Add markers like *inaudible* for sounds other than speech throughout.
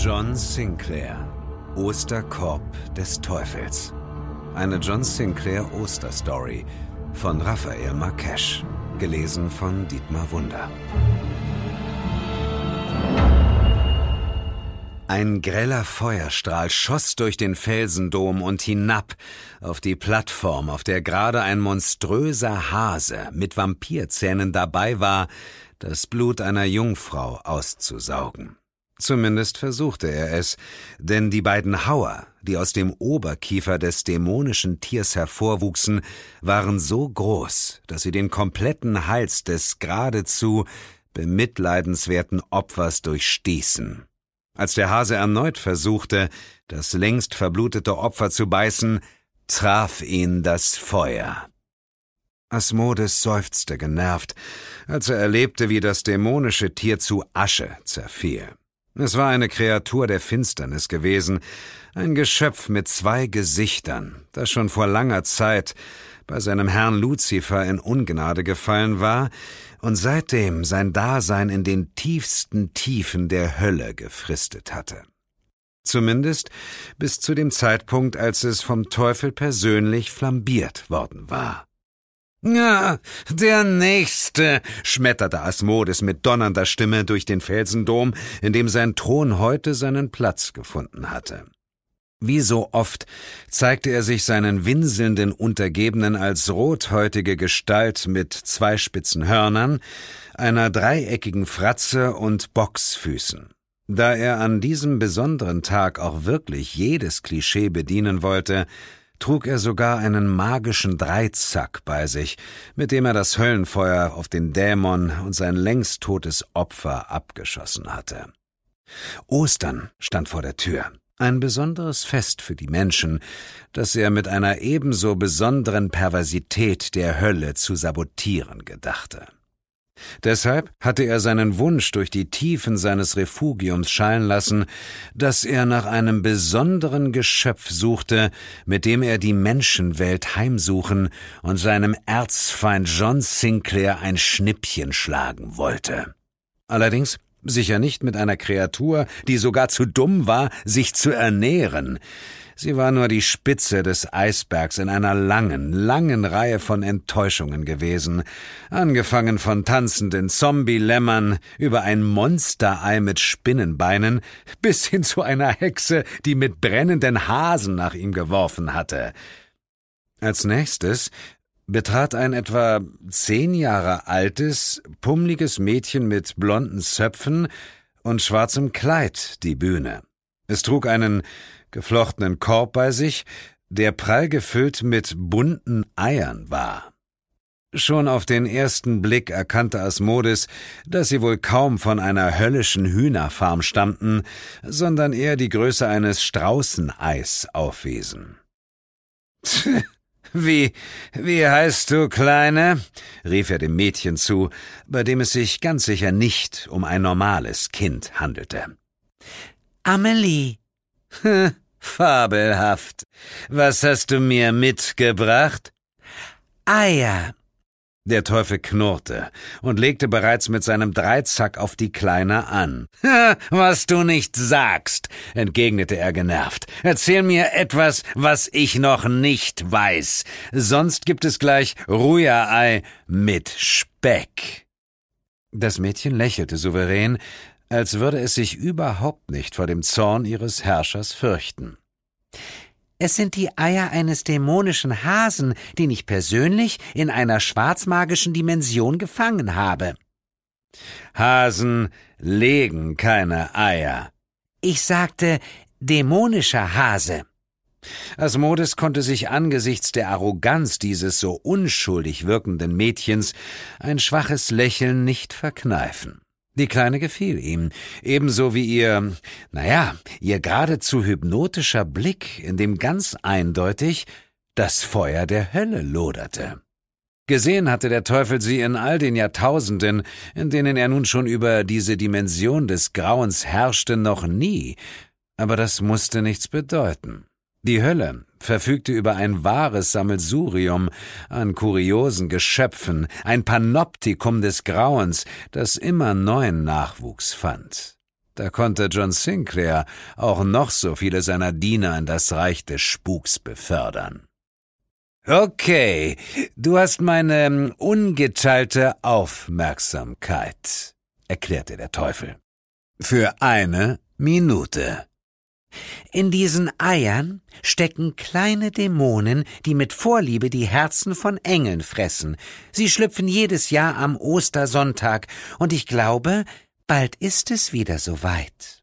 John Sinclair Osterkorb des Teufels. Eine John Sinclair Osterstory von Raphael Marquesch, gelesen von Dietmar Wunder. Ein greller Feuerstrahl schoss durch den Felsendom und hinab auf die Plattform, auf der gerade ein monströser Hase mit Vampirzähnen dabei war, das Blut einer Jungfrau auszusaugen. Zumindest versuchte er es, denn die beiden Hauer, die aus dem Oberkiefer des dämonischen Tiers hervorwuchsen, waren so groß, dass sie den kompletten Hals des geradezu bemitleidenswerten Opfers durchstießen. Als der Hase erneut versuchte, das längst verblutete Opfer zu beißen, traf ihn das Feuer. Asmodes seufzte genervt, als er erlebte, wie das dämonische Tier zu Asche zerfiel. Es war eine Kreatur der Finsternis gewesen, ein Geschöpf mit zwei Gesichtern, das schon vor langer Zeit bei seinem Herrn Luzifer in Ungnade gefallen war und seitdem sein Dasein in den tiefsten Tiefen der Hölle gefristet hatte. Zumindest bis zu dem Zeitpunkt, als es vom Teufel persönlich flambiert worden war. Ja, der Nächste, schmetterte Asmodes mit donnernder Stimme durch den Felsendom, in dem sein Thron heute seinen Platz gefunden hatte. Wie so oft zeigte er sich seinen winselnden Untergebenen als rothäutige Gestalt mit zwei spitzen Hörnern, einer dreieckigen Fratze und Boxfüßen. Da er an diesem besonderen Tag auch wirklich jedes Klischee bedienen wollte, trug er sogar einen magischen Dreizack bei sich, mit dem er das Höllenfeuer auf den Dämon und sein längst totes Opfer abgeschossen hatte. Ostern stand vor der Tür, ein besonderes Fest für die Menschen, das er mit einer ebenso besonderen Perversität der Hölle zu sabotieren gedachte. Deshalb hatte er seinen Wunsch durch die Tiefen seines Refugiums schallen lassen, dass er nach einem besonderen Geschöpf suchte, mit dem er die Menschenwelt heimsuchen und seinem Erzfeind John Sinclair ein Schnippchen schlagen wollte. Allerdings sicher nicht mit einer Kreatur, die sogar zu dumm war, sich zu ernähren. Sie war nur die Spitze des Eisbergs in einer langen, langen Reihe von Enttäuschungen gewesen, angefangen von tanzenden Zombie-Lämmern über ein Monsterei mit Spinnenbeinen bis hin zu einer Hexe, die mit brennenden Hasen nach ihm geworfen hatte. Als nächstes betrat ein etwa zehn Jahre altes, pummliges Mädchen mit blonden Zöpfen und schwarzem Kleid die Bühne. Es trug einen geflochtenen Korb bei sich, der prall gefüllt mit bunten Eiern war. Schon auf den ersten Blick erkannte Asmodis, dass sie wohl kaum von einer höllischen Hühnerfarm stammten, sondern eher die Größe eines Straußeneis aufwiesen. Wie, wie heißt du, Kleine? rief er dem Mädchen zu, bei dem es sich ganz sicher nicht um ein normales Kind handelte. Amelie. Fabelhaft. Was hast du mir mitgebracht? Eier. Der Teufel knurrte und legte bereits mit seinem Dreizack auf die Kleine an. Was du nicht sagst, entgegnete er genervt. Erzähl mir etwas, was ich noch nicht weiß. Sonst gibt es gleich Ruja-Ei mit Speck. Das Mädchen lächelte souverän, als würde es sich überhaupt nicht vor dem Zorn ihres Herrschers fürchten. Es sind die Eier eines dämonischen Hasen, den ich persönlich in einer schwarzmagischen Dimension gefangen habe. Hasen legen keine Eier. Ich sagte dämonischer Hase. Asmodes konnte sich angesichts der Arroganz dieses so unschuldig wirkenden Mädchens ein schwaches Lächeln nicht verkneifen. Die Kleine gefiel ihm, ebenso wie ihr, naja, ihr geradezu hypnotischer Blick, in dem ganz eindeutig das Feuer der Hölle loderte. Gesehen hatte der Teufel sie in all den Jahrtausenden, in denen er nun schon über diese Dimension des Grauens herrschte, noch nie, aber das musste nichts bedeuten. Die Hölle verfügte über ein wahres Sammelsurium an kuriosen Geschöpfen, ein Panoptikum des Grauens, das immer neuen Nachwuchs fand. Da konnte John Sinclair auch noch so viele seiner Diener in das Reich des Spuks befördern. Okay, du hast meine ähm, ungeteilte Aufmerksamkeit, erklärte der Teufel. Für eine Minute. In diesen Eiern stecken kleine Dämonen, die mit Vorliebe die Herzen von Engeln fressen. Sie schlüpfen jedes Jahr am Ostersonntag, und ich glaube, bald ist es wieder soweit.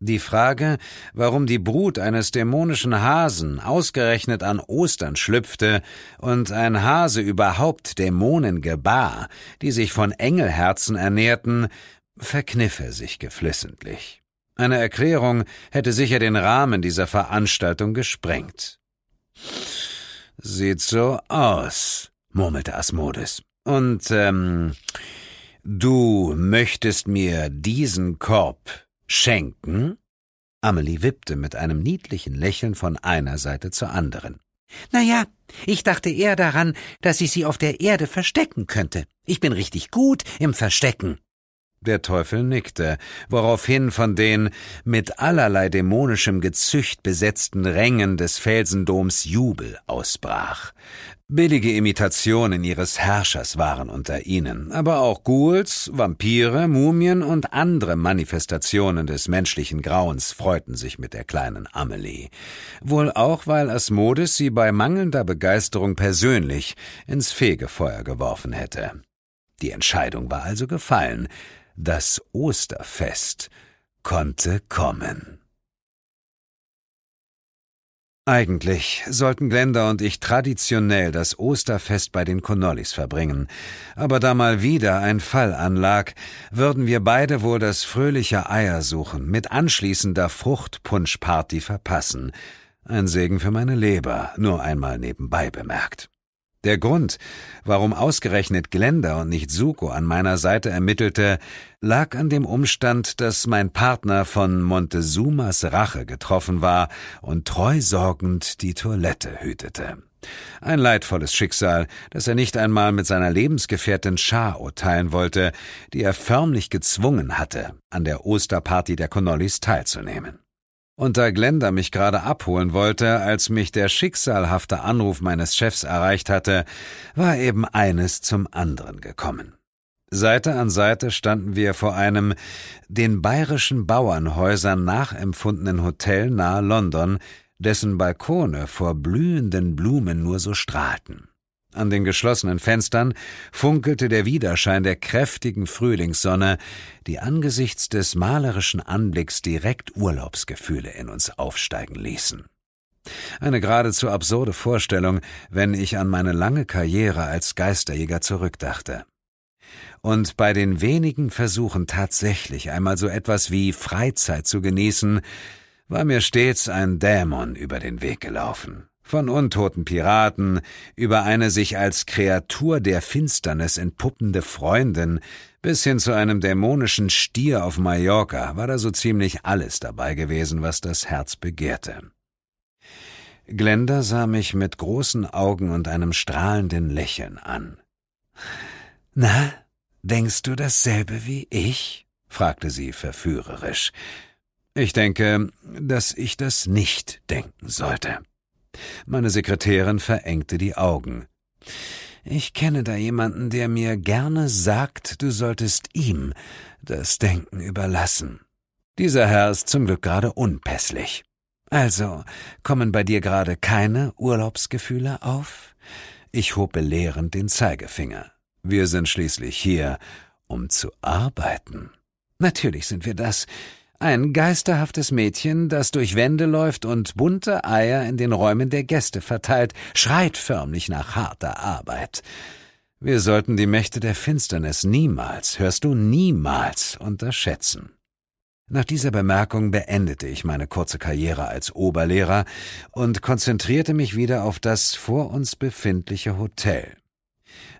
Die Frage, warum die Brut eines dämonischen Hasen ausgerechnet an Ostern schlüpfte und ein Hase überhaupt Dämonen gebar, die sich von Engelherzen ernährten, verkniff er sich geflissentlich. Eine Erklärung hätte sicher den Rahmen dieser Veranstaltung gesprengt. Sieht so aus, murmelte Asmodes. Und, ähm, du möchtest mir diesen Korb schenken? Amelie wippte mit einem niedlichen Lächeln von einer Seite zur anderen. Na ja, ich dachte eher daran, dass ich sie auf der Erde verstecken könnte. Ich bin richtig gut im Verstecken. Der Teufel nickte, woraufhin von den mit allerlei dämonischem Gezücht besetzten Rängen des Felsendoms Jubel ausbrach. Billige Imitationen ihres Herrschers waren unter ihnen, aber auch Ghouls, Vampire, Mumien und andere Manifestationen des menschlichen Grauens freuten sich mit der kleinen Amelie. Wohl auch, weil Asmodes sie bei mangelnder Begeisterung persönlich ins Fegefeuer geworfen hätte. Die Entscheidung war also gefallen, das Osterfest konnte kommen. Eigentlich sollten Glenda und ich traditionell das Osterfest bei den Connollis verbringen, aber da mal wieder ein Fall anlag, würden wir beide wohl das fröhliche Eiersuchen mit anschließender Fruchtpunschparty verpassen. Ein Segen für meine Leber, nur einmal nebenbei bemerkt. Der Grund, warum ausgerechnet Glenda und nicht Suko an meiner Seite ermittelte, lag an dem Umstand, dass mein Partner von Montezumas Rache getroffen war und treusorgend die Toilette hütete. Ein leidvolles Schicksal, das er nicht einmal mit seiner Lebensgefährtin Chao teilen wollte, die er förmlich gezwungen hatte, an der Osterparty der Connollis teilzunehmen. Und da Glenda mich gerade abholen wollte, als mich der schicksalhafte Anruf meines Chefs erreicht hatte, war eben eines zum anderen gekommen. Seite an Seite standen wir vor einem den bayerischen Bauernhäusern nachempfundenen Hotel nahe London, dessen Balkone vor blühenden Blumen nur so strahlten. An den geschlossenen Fenstern funkelte der Widerschein der kräftigen Frühlingssonne, die angesichts des malerischen Anblicks direkt Urlaubsgefühle in uns aufsteigen ließen. Eine geradezu absurde Vorstellung, wenn ich an meine lange Karriere als Geisterjäger zurückdachte. Und bei den wenigen Versuchen tatsächlich einmal so etwas wie Freizeit zu genießen, war mir stets ein Dämon über den Weg gelaufen. Von untoten Piraten über eine sich als Kreatur der Finsternis entpuppende Freundin bis hin zu einem dämonischen Stier auf Mallorca war da so ziemlich alles dabei gewesen, was das Herz begehrte. Glenda sah mich mit großen Augen und einem strahlenden Lächeln an. Na, denkst du dasselbe wie ich? fragte sie verführerisch. Ich denke, dass ich das nicht denken sollte. Meine Sekretärin verengte die Augen. Ich kenne da jemanden, der mir gerne sagt, du solltest ihm das Denken überlassen. Dieser Herr ist zum Glück gerade unpässlich. Also, kommen bei dir gerade keine Urlaubsgefühle auf? Ich hob belehrend den Zeigefinger. Wir sind schließlich hier, um zu arbeiten. Natürlich sind wir das, Ein geisterhaftes Mädchen, das durch Wände läuft und bunte Eier in den Räumen der Gäste verteilt, schreit förmlich nach harter Arbeit. Wir sollten die Mächte der Finsternis niemals, hörst du, niemals unterschätzen. Nach dieser Bemerkung beendete ich meine kurze Karriere als Oberlehrer und konzentrierte mich wieder auf das vor uns befindliche Hotel.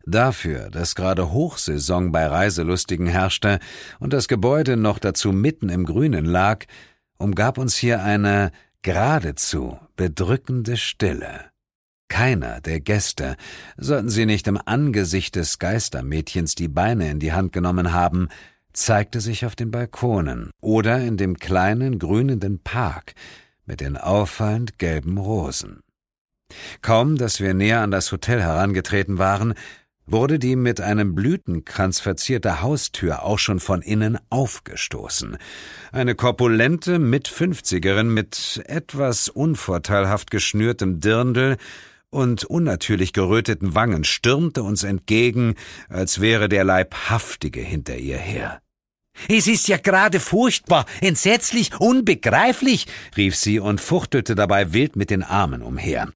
Dafür, dass gerade Hochsaison bei Reiselustigen herrschte und das Gebäude noch dazu mitten im Grünen lag, umgab uns hier eine geradezu bedrückende Stille. Keiner der Gäste, sollten sie nicht im Angesicht des Geistermädchens die Beine in die Hand genommen haben, zeigte sich auf den Balkonen oder in dem kleinen grünenden Park mit den auffallend gelben Rosen. Kaum, dass wir näher an das Hotel herangetreten waren, wurde die mit einem Blütenkranz verzierte Haustür auch schon von innen aufgestoßen. Eine korpulente Mitfünfzigerin mit etwas unvorteilhaft geschnürtem Dirndl und unnatürlich geröteten Wangen stürmte uns entgegen, als wäre der Leibhaftige hinter ihr her. Es ist ja gerade furchtbar, entsetzlich, unbegreiflich, rief sie und fuchtelte dabei wild mit den Armen umher.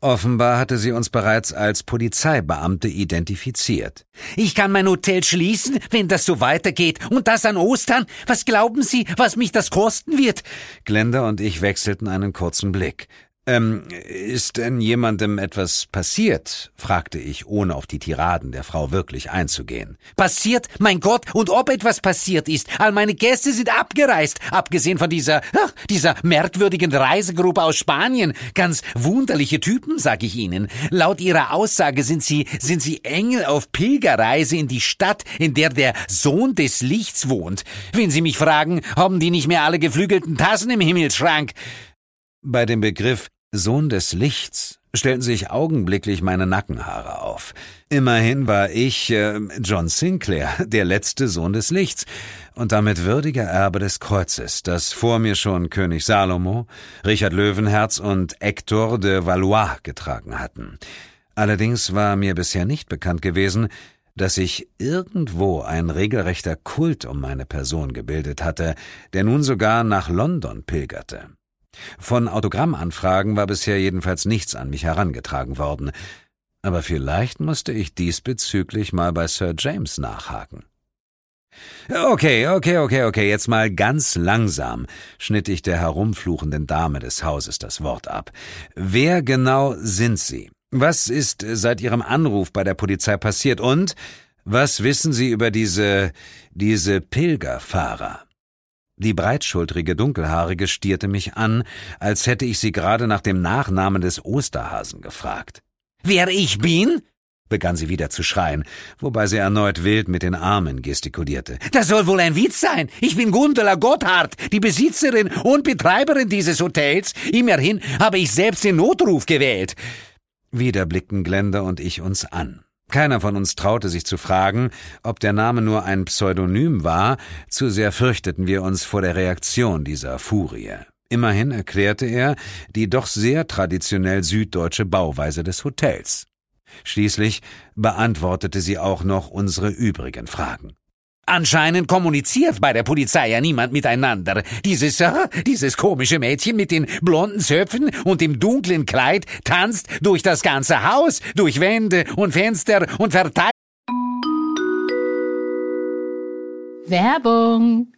Offenbar hatte sie uns bereits als Polizeibeamte identifiziert. Ich kann mein Hotel schließen, wenn das so weitergeht, und das an Ostern? Was glauben Sie, was mich das kosten wird? Glenda und ich wechselten einen kurzen Blick. Ähm, ist denn jemandem etwas passiert? fragte ich, ohne auf die Tiraden der Frau wirklich einzugehen. Passiert? Mein Gott, und ob etwas passiert ist. All meine Gäste sind abgereist, abgesehen von dieser, ach, dieser merkwürdigen Reisegruppe aus Spanien. Ganz wunderliche Typen, sag ich Ihnen. Laut Ihrer Aussage sind Sie, sind Sie Engel auf Pilgerreise in die Stadt, in der der Sohn des Lichts wohnt. Wenn Sie mich fragen, haben die nicht mehr alle geflügelten Tassen im Himmelschrank? Bei dem Begriff Sohn des Lichts stellten sich augenblicklich meine Nackenhaare auf. Immerhin war ich äh, John Sinclair, *laughs* der letzte Sohn des Lichts und damit würdiger Erbe des Kreuzes, das vor mir schon König Salomo, Richard Löwenherz und Hector de Valois getragen hatten. Allerdings war mir bisher nicht bekannt gewesen, dass sich irgendwo ein regelrechter Kult um meine Person gebildet hatte, der nun sogar nach London pilgerte. Von Autogrammanfragen war bisher jedenfalls nichts an mich herangetragen worden, aber vielleicht musste ich diesbezüglich mal bei Sir James nachhaken. Okay, okay, okay, okay, jetzt mal ganz langsam, schnitt ich der herumfluchenden Dame des Hauses das Wort ab. Wer genau sind Sie? Was ist seit Ihrem Anruf bei der Polizei passiert und was wissen Sie über diese, diese Pilgerfahrer? Die breitschultrige Dunkelhaarige stierte mich an, als hätte ich sie gerade nach dem Nachnamen des Osterhasen gefragt. Wer ich bin? begann sie wieder zu schreien, wobei sie erneut wild mit den Armen gestikulierte. Das soll wohl ein Witz sein. Ich bin Gundela Gotthard, die Besitzerin und Betreiberin dieses Hotels. Immerhin habe ich selbst den Notruf gewählt. Wieder blickten Glenda und ich uns an. Keiner von uns traute sich zu fragen, ob der Name nur ein Pseudonym war, zu sehr fürchteten wir uns vor der Reaktion dieser Furie. Immerhin erklärte er die doch sehr traditionell süddeutsche Bauweise des Hotels. Schließlich beantwortete sie auch noch unsere übrigen Fragen. Anscheinend kommuniziert bei der Polizei ja niemand miteinander. Dieses, äh, dieses komische Mädchen mit den blonden Zöpfen und dem dunklen Kleid tanzt durch das ganze Haus, durch Wände und Fenster und verteilt. Werbung!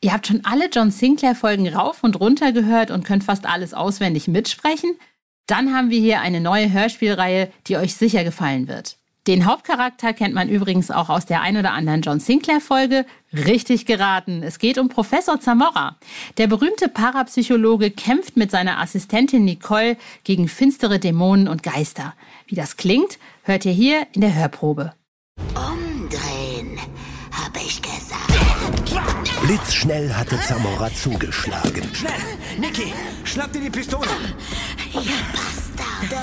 Ihr habt schon alle John Sinclair-Folgen rauf und runter gehört und könnt fast alles auswendig mitsprechen? Dann haben wir hier eine neue Hörspielreihe, die euch sicher gefallen wird. Den Hauptcharakter kennt man übrigens auch aus der ein oder anderen John Sinclair-Folge. Richtig geraten. Es geht um Professor Zamora. Der berühmte Parapsychologe kämpft mit seiner Assistentin Nicole gegen finstere Dämonen und Geister. Wie das klingt, hört ihr hier in der Hörprobe. Umdrehen, hab ich gesagt. Blitzschnell hatte Zamora zugeschlagen. Schnell! Niki, schnapp dir die Pistole! Ihr Bastarde!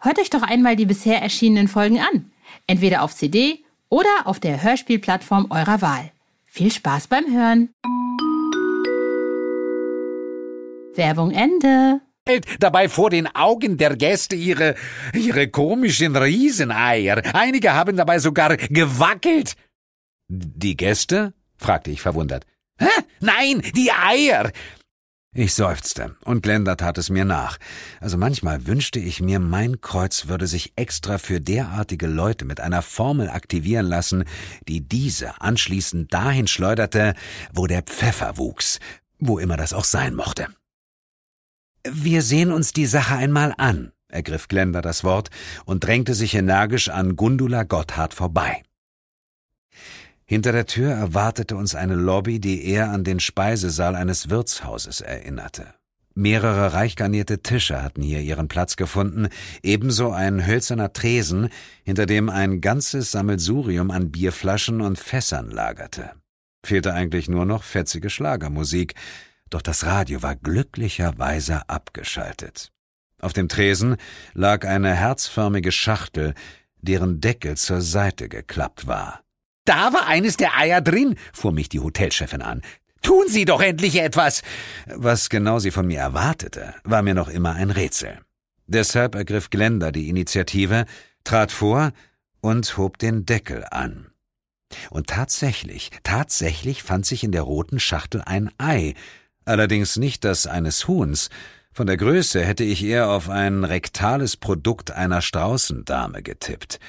hört euch doch einmal die bisher erschienenen Folgen an. Entweder auf CD oder auf der Hörspielplattform eurer Wahl. Viel Spaß beim Hören. Werbung Ende. Dabei vor den Augen der Gäste ihre, ihre komischen Rieseneier. Einige haben dabei sogar gewackelt. Die Gäste? fragte ich verwundert. Hä? Nein, die Eier! Ich seufzte, und Glenda tat es mir nach. Also manchmal wünschte ich mir, mein Kreuz würde sich extra für derartige Leute mit einer Formel aktivieren lassen, die diese anschließend dahin schleuderte, wo der Pfeffer wuchs, wo immer das auch sein mochte. Wir sehen uns die Sache einmal an, ergriff Glenda das Wort und drängte sich energisch an Gundula Gotthard vorbei. Hinter der Tür erwartete uns eine Lobby, die eher an den Speisesaal eines Wirtshauses erinnerte. Mehrere reich garnierte Tische hatten hier ihren Platz gefunden, ebenso ein hölzerner Tresen, hinter dem ein ganzes Sammelsurium an Bierflaschen und Fässern lagerte. Fehlte eigentlich nur noch fetzige Schlagermusik, doch das Radio war glücklicherweise abgeschaltet. Auf dem Tresen lag eine herzförmige Schachtel, deren Deckel zur Seite geklappt war. Da war eines der Eier drin, fuhr mich die Hotelchefin an. Tun Sie doch endlich etwas! Was genau sie von mir erwartete, war mir noch immer ein Rätsel. Deshalb ergriff Glenda die Initiative, trat vor und hob den Deckel an. Und tatsächlich, tatsächlich fand sich in der roten Schachtel ein Ei, allerdings nicht das eines Huhns. Von der Größe hätte ich eher auf ein rektales Produkt einer Straußendame getippt.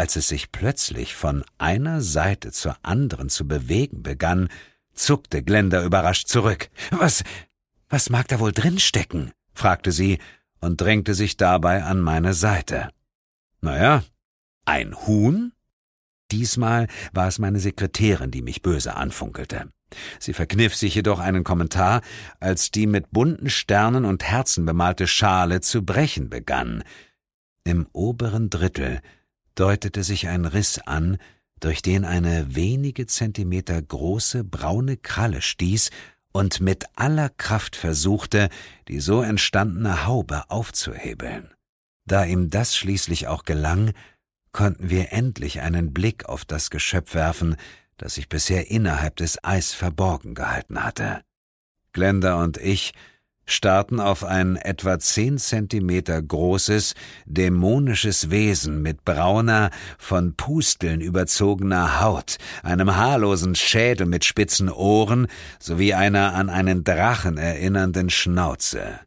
Als es sich plötzlich von einer Seite zur anderen zu bewegen begann, zuckte Glenda überrascht zurück. Was, was mag da wohl drinstecken? fragte sie und drängte sich dabei an meine Seite. Naja, ein Huhn? Diesmal war es meine Sekretärin, die mich böse anfunkelte. Sie verkniff sich jedoch einen Kommentar, als die mit bunten Sternen und Herzen bemalte Schale zu brechen begann. Im oberen Drittel deutete sich ein Riss an, durch den eine wenige Zentimeter große braune Kralle stieß und mit aller Kraft versuchte, die so entstandene Haube aufzuhebeln. Da ihm das schließlich auch gelang, konnten wir endlich einen Blick auf das Geschöpf werfen, das sich bisher innerhalb des Eis verborgen gehalten hatte. Glenda und ich starrten auf ein etwa zehn Zentimeter großes, dämonisches Wesen mit brauner, von Pusteln überzogener Haut, einem haarlosen Schädel mit spitzen Ohren sowie einer an einen Drachen erinnernden Schnauze.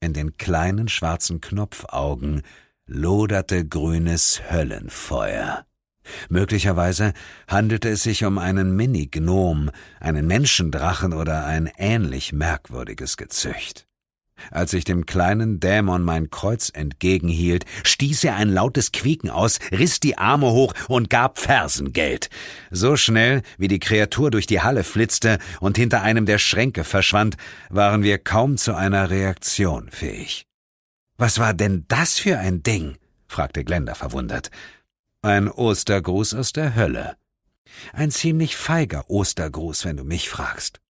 In den kleinen schwarzen Knopfaugen loderte grünes Höllenfeuer. Möglicherweise handelte es sich um einen Mini-Gnom, einen Menschendrachen oder ein ähnlich merkwürdiges Gezücht. Als ich dem kleinen Dämon mein Kreuz entgegenhielt, stieß er ein lautes Quieken aus, riss die Arme hoch und gab Fersengeld. So schnell, wie die Kreatur durch die Halle flitzte und hinter einem der Schränke verschwand, waren wir kaum zu einer Reaktion fähig. Was war denn das für ein Ding? fragte Glenda verwundert. Ein Ostergruß aus der Hölle. Ein ziemlich feiger Ostergruß, wenn du mich fragst.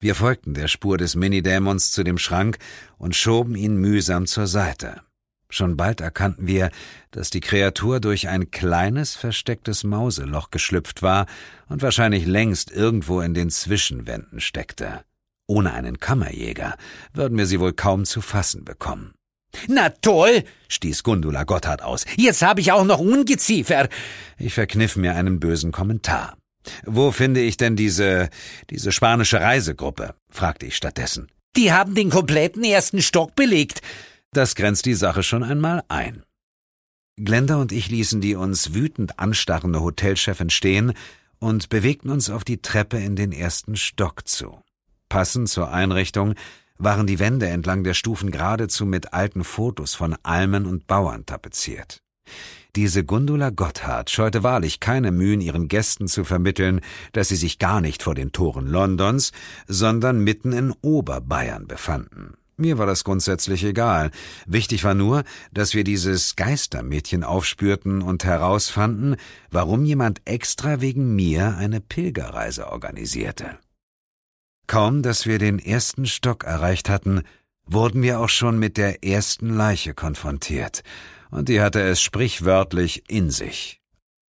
Wir folgten der Spur des Minidämons zu dem Schrank und schoben ihn mühsam zur Seite. Schon bald erkannten wir, dass die Kreatur durch ein kleines, verstecktes Mauseloch geschlüpft war und wahrscheinlich längst irgendwo in den Zwischenwänden steckte. Ohne einen Kammerjäger würden wir sie wohl kaum zu fassen bekommen. Na toll, stieß Gundula Gotthard aus. Jetzt habe ich auch noch Ungeziefer. Ich verkniff mir einen bösen Kommentar. Wo finde ich denn diese, diese spanische Reisegruppe? fragte ich stattdessen. Die haben den kompletten ersten Stock belegt. Das grenzt die Sache schon einmal ein. Glenda und ich ließen die uns wütend anstarrende Hotelchefin stehen und bewegten uns auf die Treppe in den ersten Stock zu. Passend zur Einrichtung waren die Wände entlang der Stufen geradezu mit alten Fotos von Almen und Bauern tapeziert. Diese Gundula Gotthard scheute wahrlich keine Mühen, ihren Gästen zu vermitteln, dass sie sich gar nicht vor den Toren Londons, sondern mitten in Oberbayern befanden. Mir war das grundsätzlich egal. Wichtig war nur, dass wir dieses Geistermädchen aufspürten und herausfanden, warum jemand extra wegen mir eine Pilgerreise organisierte. Kaum, dass wir den ersten Stock erreicht hatten, wurden wir auch schon mit der ersten Leiche konfrontiert, und die hatte es sprichwörtlich in sich.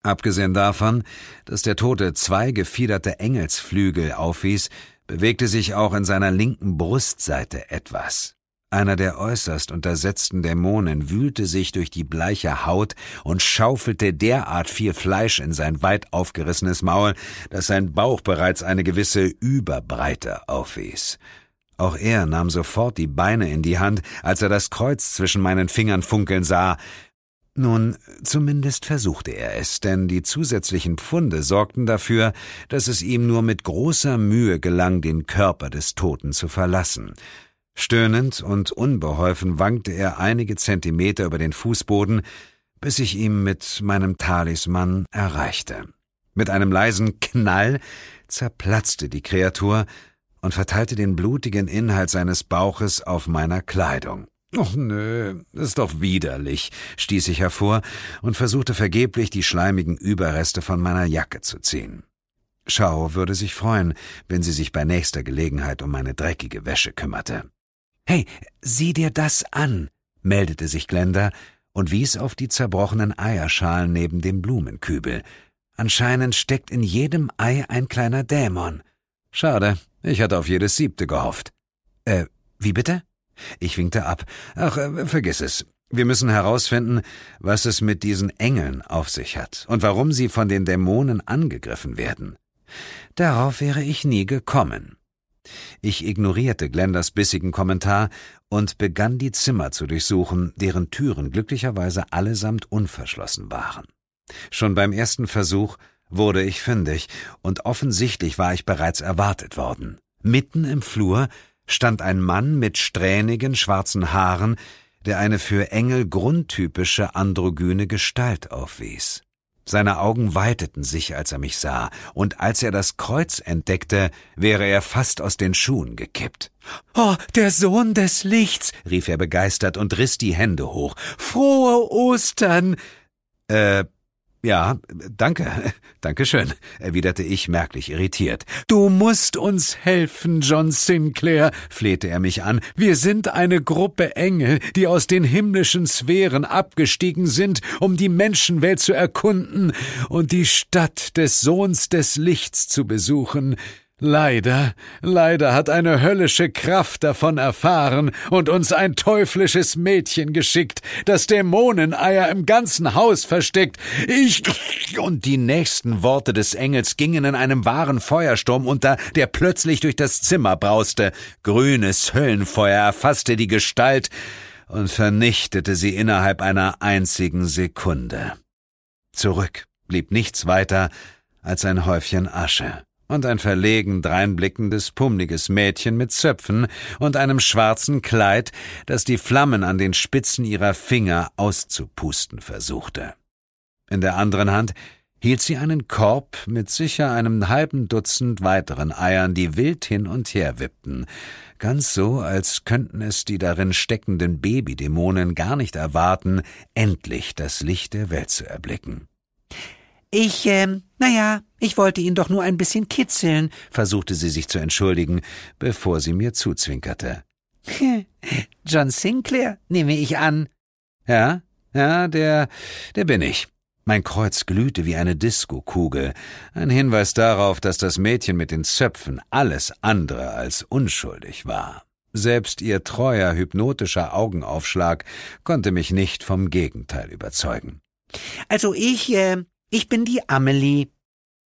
Abgesehen davon, dass der Tote zwei gefiederte Engelsflügel aufwies, bewegte sich auch in seiner linken Brustseite etwas. Einer der äußerst untersetzten Dämonen wühlte sich durch die bleiche Haut und schaufelte derart viel Fleisch in sein weit aufgerissenes Maul, dass sein Bauch bereits eine gewisse Überbreite aufwies. Auch er nahm sofort die Beine in die Hand, als er das Kreuz zwischen meinen Fingern funkeln sah. Nun, zumindest versuchte er es, denn die zusätzlichen Pfunde sorgten dafür, dass es ihm nur mit großer Mühe gelang, den Körper des Toten zu verlassen. Stöhnend und unbeholfen wankte er einige Zentimeter über den Fußboden, bis ich ihm mit meinem Talisman erreichte. Mit einem leisen Knall zerplatzte die Kreatur und verteilte den blutigen Inhalt seines Bauches auf meiner Kleidung. »Och nö, ist doch widerlich«, stieß ich hervor und versuchte vergeblich, die schleimigen Überreste von meiner Jacke zu ziehen. Schau würde sich freuen, wenn sie sich bei nächster Gelegenheit um meine dreckige Wäsche kümmerte. Hey, sieh dir das an, meldete sich Glenda und wies auf die zerbrochenen Eierschalen neben dem Blumenkübel. Anscheinend steckt in jedem Ei ein kleiner Dämon. Schade, ich hatte auf jedes siebte gehofft. Äh, wie bitte? Ich winkte ab. Ach, äh, vergiss es. Wir müssen herausfinden, was es mit diesen Engeln auf sich hat und warum sie von den Dämonen angegriffen werden. Darauf wäre ich nie gekommen. Ich ignorierte Glenders bissigen Kommentar und begann die Zimmer zu durchsuchen, deren Türen glücklicherweise allesamt unverschlossen waren. Schon beim ersten Versuch wurde ich fündig, und offensichtlich war ich bereits erwartet worden. Mitten im Flur stand ein Mann mit strähnigen schwarzen Haaren, der eine für Engel grundtypische androgyne Gestalt aufwies. Seine Augen weiteten sich, als er mich sah, und als er das Kreuz entdeckte, wäre er fast aus den Schuhen gekippt. Oh, der Sohn des Lichts, rief er begeistert und riss die Hände hoch. Frohe Ostern. Äh, ja, danke, *laughs* danke schön, erwiderte ich merklich irritiert. Du musst uns helfen, John Sinclair, flehte er mich an. Wir sind eine Gruppe Engel, die aus den himmlischen Sphären abgestiegen sind, um die Menschenwelt zu erkunden und die Stadt des Sohns des Lichts zu besuchen. Leider, leider hat eine höllische Kraft davon erfahren und uns ein teuflisches Mädchen geschickt, das Dämoneneier im ganzen Haus versteckt. Ich und die nächsten Worte des Engels gingen in einem wahren Feuersturm unter, der plötzlich durch das Zimmer brauste. Grünes Höllenfeuer erfasste die Gestalt und vernichtete sie innerhalb einer einzigen Sekunde. Zurück blieb nichts weiter als ein Häufchen Asche und ein verlegen dreinblickendes, pummliges Mädchen mit Zöpfen und einem schwarzen Kleid, das die Flammen an den Spitzen ihrer Finger auszupusten versuchte. In der anderen Hand hielt sie einen Korb mit sicher einem halben Dutzend weiteren Eiern, die wild hin und her wippten, ganz so, als könnten es die darin steckenden Babydämonen gar nicht erwarten, endlich das Licht der Welt zu erblicken. Ich, ähm, naja, ich wollte ihn doch nur ein bisschen kitzeln, versuchte sie sich zu entschuldigen, bevor sie mir zuzwinkerte. *laughs* John Sinclair, nehme ich an. Ja, ja, der, der bin ich. Mein Kreuz glühte wie eine Diskokugel, ein Hinweis darauf, dass das Mädchen mit den Zöpfen alles andere als unschuldig war. Selbst ihr treuer, hypnotischer Augenaufschlag konnte mich nicht vom Gegenteil überzeugen. Also ich, äh, ich bin die Amelie.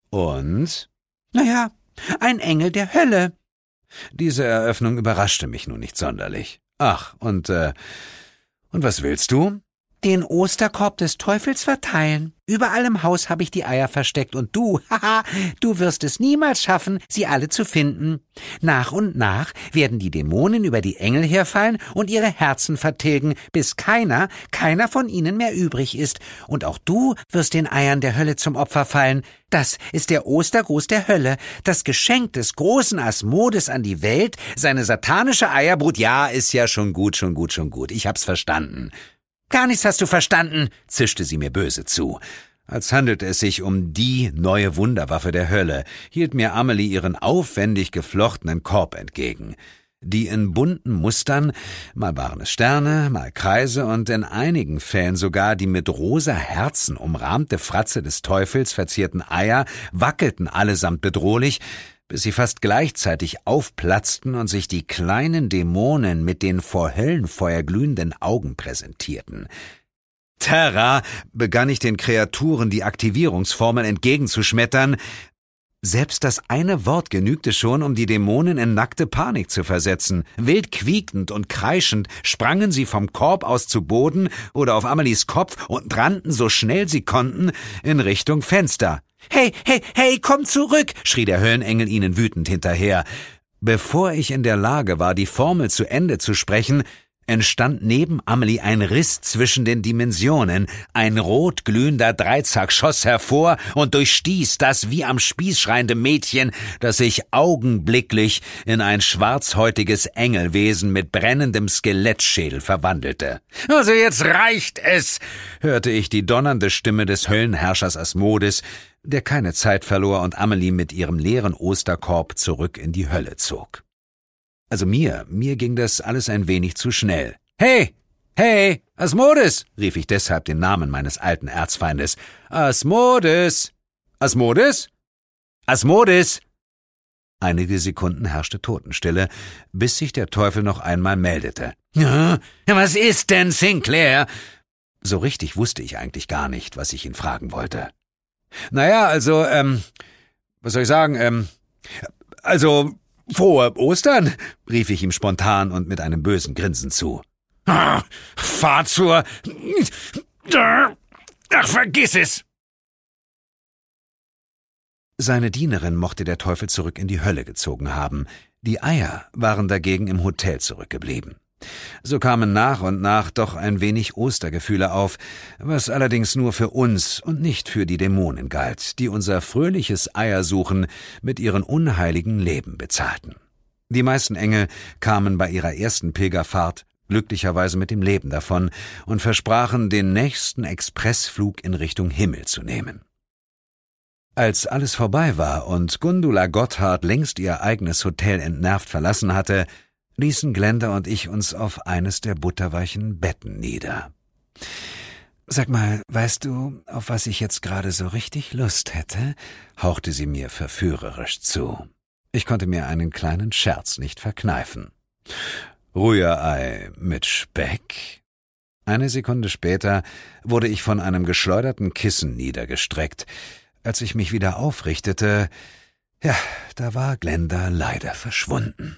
Und? Naja, ein Engel der Hölle. Diese Eröffnung überraschte mich nun nicht sonderlich. Ach, und, äh, und was willst du? Den Osterkorb des Teufels verteilen. Überall im Haus habe ich die Eier versteckt und du, *laughs* haha, du wirst es niemals schaffen, sie alle zu finden. Nach und nach werden die Dämonen über die Engel herfallen und ihre Herzen vertilgen, bis keiner, keiner von ihnen mehr übrig ist. Und auch du wirst den Eiern der Hölle zum Opfer fallen. Das ist der Ostergruß der Hölle, das Geschenk des großen Asmodes an die Welt, seine satanische Eierbrut. Ja, ist ja schon gut, schon gut, schon gut. Ich hab's verstanden. Gar nichts hast du verstanden, zischte sie mir böse zu. Als handelte es sich um die neue Wunderwaffe der Hölle, hielt mir Amelie ihren aufwendig geflochtenen Korb entgegen. Die in bunten Mustern, mal waren es Sterne, mal Kreise und in einigen Fällen sogar die mit rosa Herzen umrahmte Fratze des Teufels verzierten Eier wackelten allesamt bedrohlich, bis sie fast gleichzeitig aufplatzten und sich die kleinen Dämonen mit den vor Höllenfeuer glühenden Augen präsentierten. Terra begann ich den Kreaturen die Aktivierungsformel entgegenzuschmettern, selbst das eine Wort genügte schon, um die Dämonen in nackte Panik zu versetzen. Wild quiekend und kreischend sprangen sie vom Korb aus zu Boden oder auf Amelies Kopf und rannten so schnell sie konnten in Richtung Fenster. Hey, hey, hey, komm zurück! schrie der Höllenengel ihnen wütend hinterher. Bevor ich in der Lage war, die Formel zu Ende zu sprechen, entstand neben Amelie ein Riss zwischen den Dimensionen, ein rot glühender Dreizack schoss hervor und durchstieß das wie am Spieß schreiende Mädchen, das sich augenblicklich in ein schwarzhäutiges Engelwesen mit brennendem Skelettschädel verwandelte. Also jetzt reicht es, hörte ich die donnernde Stimme des Höllenherrschers Asmodes, der keine Zeit verlor und Amelie mit ihrem leeren Osterkorb zurück in die Hölle zog. Also mir, mir ging das alles ein wenig zu schnell. Hey! Hey! Asmodes! rief ich deshalb den Namen meines alten Erzfeindes. Asmodes! Asmodes? Asmodes! Einige Sekunden herrschte Totenstille, bis sich der Teufel noch einmal meldete. Ja, was ist denn, Sinclair? So richtig wusste ich eigentlich gar nicht, was ich ihn fragen wollte. Naja, also, ähm, was soll ich sagen, ähm, also, Frohe Ostern, rief ich ihm spontan und mit einem bösen Grinsen zu. Ah, fahr zur. Ach, vergiss es! Seine Dienerin mochte der Teufel zurück in die Hölle gezogen haben, die Eier waren dagegen im Hotel zurückgeblieben. So kamen nach und nach doch ein wenig Ostergefühle auf, was allerdings nur für uns und nicht für die Dämonen galt, die unser fröhliches Eiersuchen mit ihren unheiligen Leben bezahlten. Die meisten Engel kamen bei ihrer ersten Pilgerfahrt glücklicherweise mit dem Leben davon und versprachen, den nächsten Expressflug in Richtung Himmel zu nehmen. Als alles vorbei war und Gundula Gotthard längst ihr eigenes Hotel entnervt verlassen hatte, ließen Glenda und ich uns auf eines der butterweichen Betten nieder. Sag mal, weißt du, auf was ich jetzt gerade so richtig Lust hätte? hauchte sie mir verführerisch zu. Ich konnte mir einen kleinen Scherz nicht verkneifen. Rührei mit Speck? Eine Sekunde später wurde ich von einem geschleuderten Kissen niedergestreckt. Als ich mich wieder aufrichtete, ja, da war Glenda leider verschwunden.